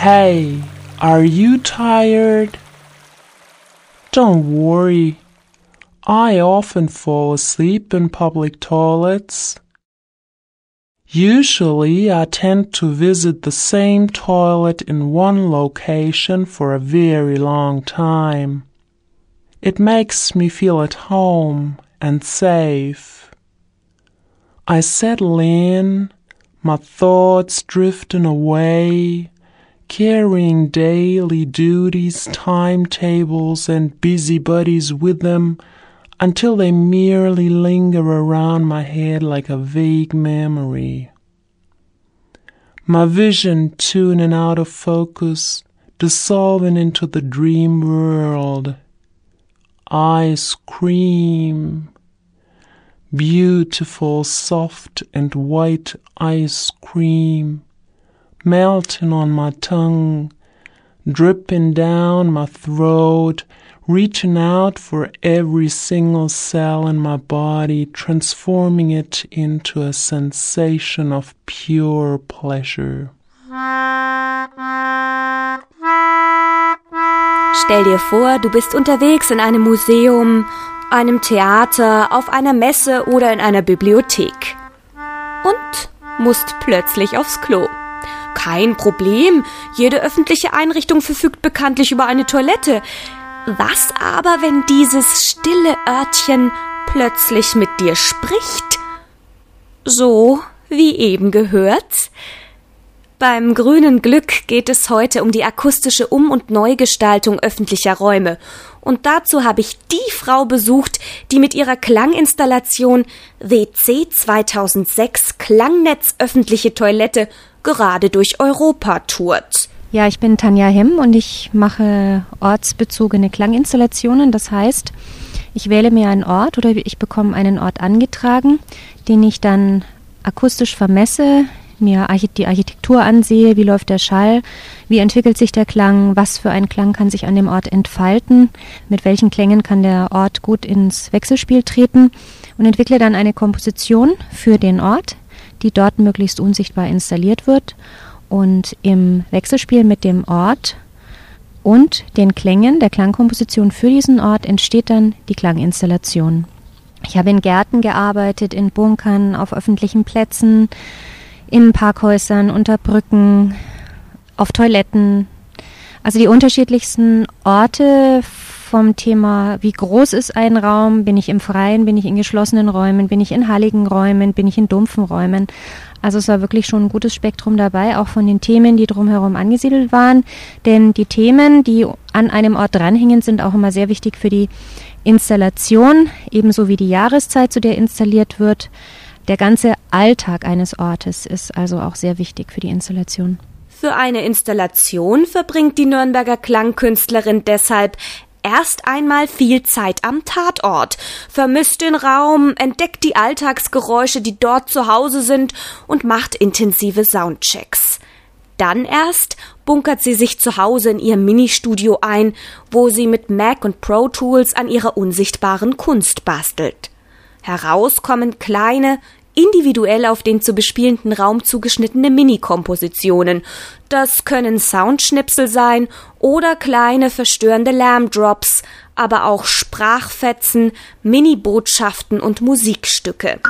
Hey, are you tired? Don't worry. I often fall asleep in public toilets. Usually I tend to visit the same toilet in one location for a very long time. It makes me feel at home and safe. I settle in, my thoughts drifting away, carrying daily duties, timetables, and busybodies with them until they merely linger around my head like a vague memory. My vision tuning out of focus, dissolving into the dream world ice cream. Beautiful, soft, and white ice cream melting on my tongue, dripping down my throat, reaching out for every single cell in my body, transforming it into a sensation of pure pleasure. Stell dir vor, du bist unterwegs in einem Museum, einem Theater, auf einer Messe oder in einer Bibliothek. Und musst plötzlich aufs Klo. Kein Problem, jede öffentliche Einrichtung verfügt bekanntlich über eine Toilette. Was aber, wenn dieses stille Örtchen plötzlich mit dir spricht? So wie eben gehört? Beim grünen Glück geht es heute um die akustische Um- und Neugestaltung öffentlicher Räume. Und dazu habe ich die Frau besucht, die mit ihrer Klanginstallation WC 2006 Klangnetz öffentliche Toilette gerade durch Europa tourt. Ja, ich bin Tanja Hemm und ich mache ortsbezogene Klanginstallationen. Das heißt, ich wähle mir einen Ort oder ich bekomme einen Ort angetragen, den ich dann akustisch vermesse, mir die Architektur ansehe, wie läuft der Schall, wie entwickelt sich der Klang, was für ein Klang kann sich an dem Ort entfalten, mit welchen Klängen kann der Ort gut ins Wechselspiel treten und entwickle dann eine Komposition für den Ort, die dort möglichst unsichtbar installiert wird und im Wechselspiel mit dem Ort und den Klängen der Klangkomposition für diesen Ort entsteht dann die Klanginstallation. Ich habe in Gärten gearbeitet, in Bunkern, auf öffentlichen Plätzen, in Parkhäusern, unter Brücken, auf Toiletten. Also die unterschiedlichsten Orte vom Thema, wie groß ist ein Raum, bin ich im Freien, bin ich in geschlossenen Räumen, bin ich in halligen Räumen, bin ich in dumpfen Räumen. Also es war wirklich schon ein gutes Spektrum dabei, auch von den Themen, die drumherum angesiedelt waren. Denn die Themen, die an einem Ort dranhängen, sind auch immer sehr wichtig für die Installation, ebenso wie die Jahreszeit, zu der installiert wird. Der ganze Alltag eines Ortes ist also auch sehr wichtig für die Installation. Für eine Installation verbringt die Nürnberger Klangkünstlerin deshalb erst einmal viel Zeit am Tatort, vermisst den Raum, entdeckt die Alltagsgeräusche, die dort zu Hause sind und macht intensive Soundchecks. Dann erst bunkert sie sich zu Hause in ihr Ministudio ein, wo sie mit Mac und Pro Tools an ihrer unsichtbaren Kunst bastelt. Heraus kommen kleine, individuell auf den zu bespielenden Raum zugeschnittene Mini-Kompositionen. Das können Soundschnipsel sein oder kleine verstörende Lärmdrops, aber auch Sprachfetzen, Mini-Botschaften und Musikstücke.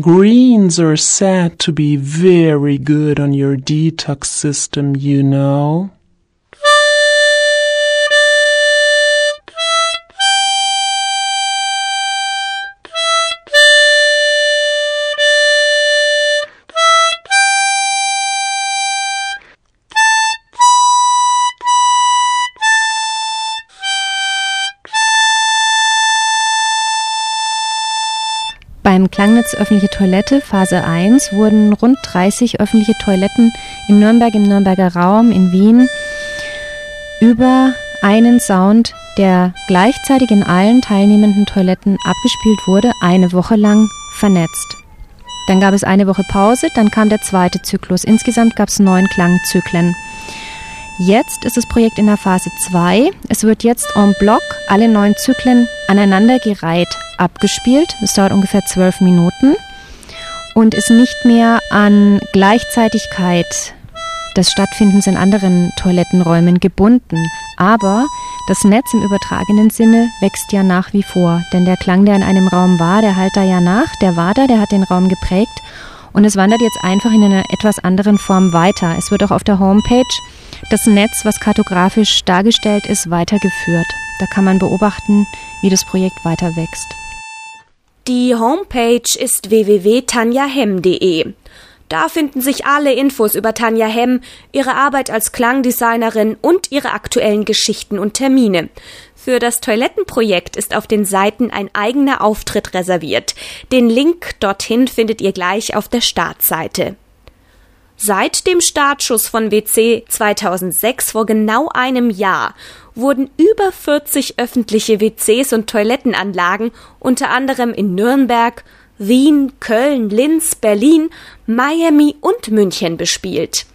Greens are said to be very good on your detox system, you know. Beim Klangnetz öffentliche Toilette Phase 1 wurden rund 30 öffentliche Toiletten in Nürnberg, im Nürnberger Raum, in Wien über einen Sound, der gleichzeitig in allen teilnehmenden Toiletten abgespielt wurde, eine Woche lang vernetzt. Dann gab es eine Woche Pause, dann kam der zweite Zyklus. Insgesamt gab es neun Klangzyklen. Jetzt ist das Projekt in der Phase 2. Es wird jetzt en bloc alle neun Zyklen aneinandergereiht abgespielt. Es dauert ungefähr zwölf Minuten und ist nicht mehr an Gleichzeitigkeit des Stattfindens in anderen Toilettenräumen gebunden. Aber das Netz im übertragenen Sinne wächst ja nach wie vor, denn der Klang, der in einem Raum war, der halt da ja nach, der war da, der hat den Raum geprägt und es wandert jetzt einfach in einer etwas anderen Form weiter. Es wird auch auf der Homepage das Netz, was kartografisch dargestellt ist, weitergeführt. Da kann man beobachten, wie das Projekt weiter wächst. Die Homepage ist www.tanjahem.de. Da finden sich alle Infos über Tanja Hemm, ihre Arbeit als Klangdesignerin und ihre aktuellen Geschichten und Termine. Für das Toilettenprojekt ist auf den Seiten ein eigener Auftritt reserviert. Den Link dorthin findet ihr gleich auf der Startseite. Seit dem Startschuss von WC 2006 vor genau einem Jahr wurden über 40 öffentliche WCs und Toilettenanlagen unter anderem in Nürnberg, Wien, Köln, Linz, Berlin, Miami und München bespielt.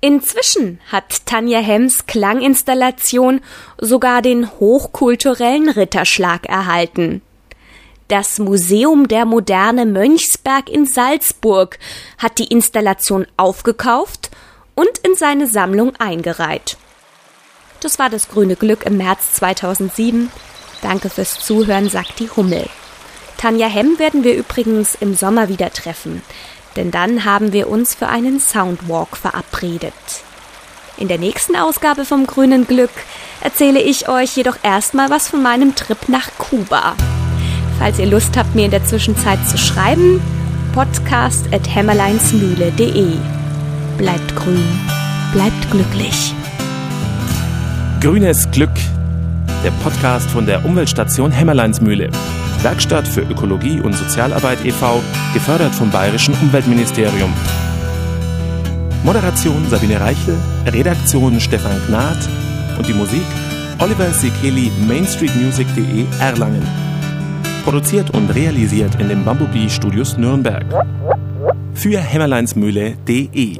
Inzwischen hat Tanja Hems Klanginstallation sogar den hochkulturellen Ritterschlag erhalten. Das Museum der Moderne Mönchsberg in Salzburg hat die Installation aufgekauft und in seine Sammlung eingereiht. Das war das grüne Glück im März 2007. Danke fürs Zuhören, sagt die Hummel. Tanja Hemm werden wir übrigens im Sommer wieder treffen denn dann haben wir uns für einen Soundwalk verabredet. In der nächsten Ausgabe vom Grünen Glück erzähle ich euch jedoch erstmal was von meinem Trip nach Kuba. Falls ihr Lust habt, mir in der Zwischenzeit zu schreiben, podcast at hämmerleinsmühle.de. Bleibt grün, bleibt glücklich. Grünes Glück, der Podcast von der Umweltstation Hämmerleinsmühle. Werkstatt für Ökologie und Sozialarbeit e.V., gefördert vom Bayerischen Umweltministerium. Moderation Sabine Reichel, Redaktion Stefan Gnad und die Musik Oliver Sekeli mainstreetmusic.de Erlangen. Produziert und realisiert in den Bumblebee Studios Nürnberg. Für hämmerleinsmühle.de